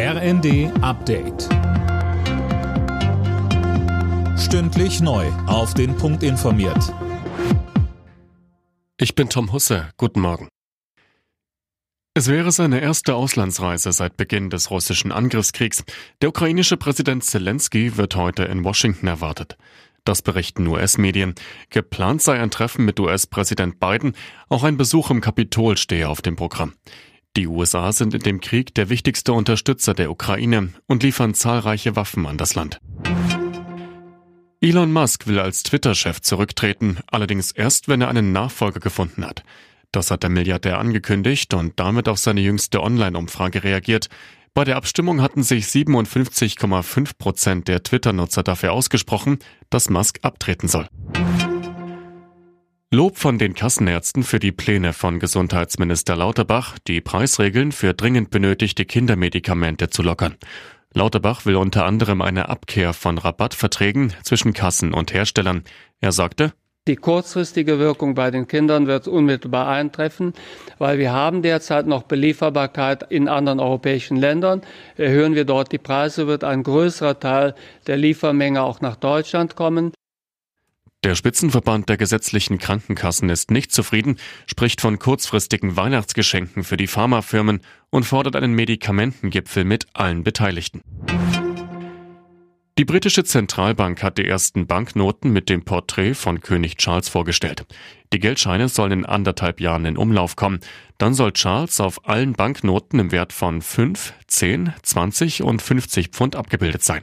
RND Update. Stündlich neu. Auf den Punkt informiert. Ich bin Tom Husse. Guten Morgen. Es wäre seine erste Auslandsreise seit Beginn des russischen Angriffskriegs. Der ukrainische Präsident Zelensky wird heute in Washington erwartet. Das berichten US-Medien. Geplant sei ein Treffen mit US-Präsident Biden. Auch ein Besuch im Kapitol stehe auf dem Programm. Die USA sind in dem Krieg der wichtigste Unterstützer der Ukraine und liefern zahlreiche Waffen an das Land. Elon Musk will als Twitter-Chef zurücktreten, allerdings erst, wenn er einen Nachfolger gefunden hat. Das hat der Milliardär angekündigt und damit auf seine jüngste Online-Umfrage reagiert. Bei der Abstimmung hatten sich 57,5 Prozent der Twitter-Nutzer dafür ausgesprochen, dass Musk abtreten soll. Lob von den Kassenärzten für die Pläne von Gesundheitsminister Lauterbach, die Preisregeln für dringend benötigte Kindermedikamente zu lockern. Lauterbach will unter anderem eine Abkehr von Rabattverträgen zwischen Kassen und Herstellern. Er sagte, die kurzfristige Wirkung bei den Kindern wird unmittelbar eintreffen, weil wir haben derzeit noch Belieferbarkeit in anderen europäischen Ländern. Erhöhen wir dort die Preise, wird ein größerer Teil der Liefermenge auch nach Deutschland kommen. Der Spitzenverband der gesetzlichen Krankenkassen ist nicht zufrieden, spricht von kurzfristigen Weihnachtsgeschenken für die Pharmafirmen und fordert einen Medikamentengipfel mit allen Beteiligten. Die britische Zentralbank hat die ersten Banknoten mit dem Porträt von König Charles vorgestellt. Die Geldscheine sollen in anderthalb Jahren in Umlauf kommen. Dann soll Charles auf allen Banknoten im Wert von 5, 10, 20 und 50 Pfund abgebildet sein.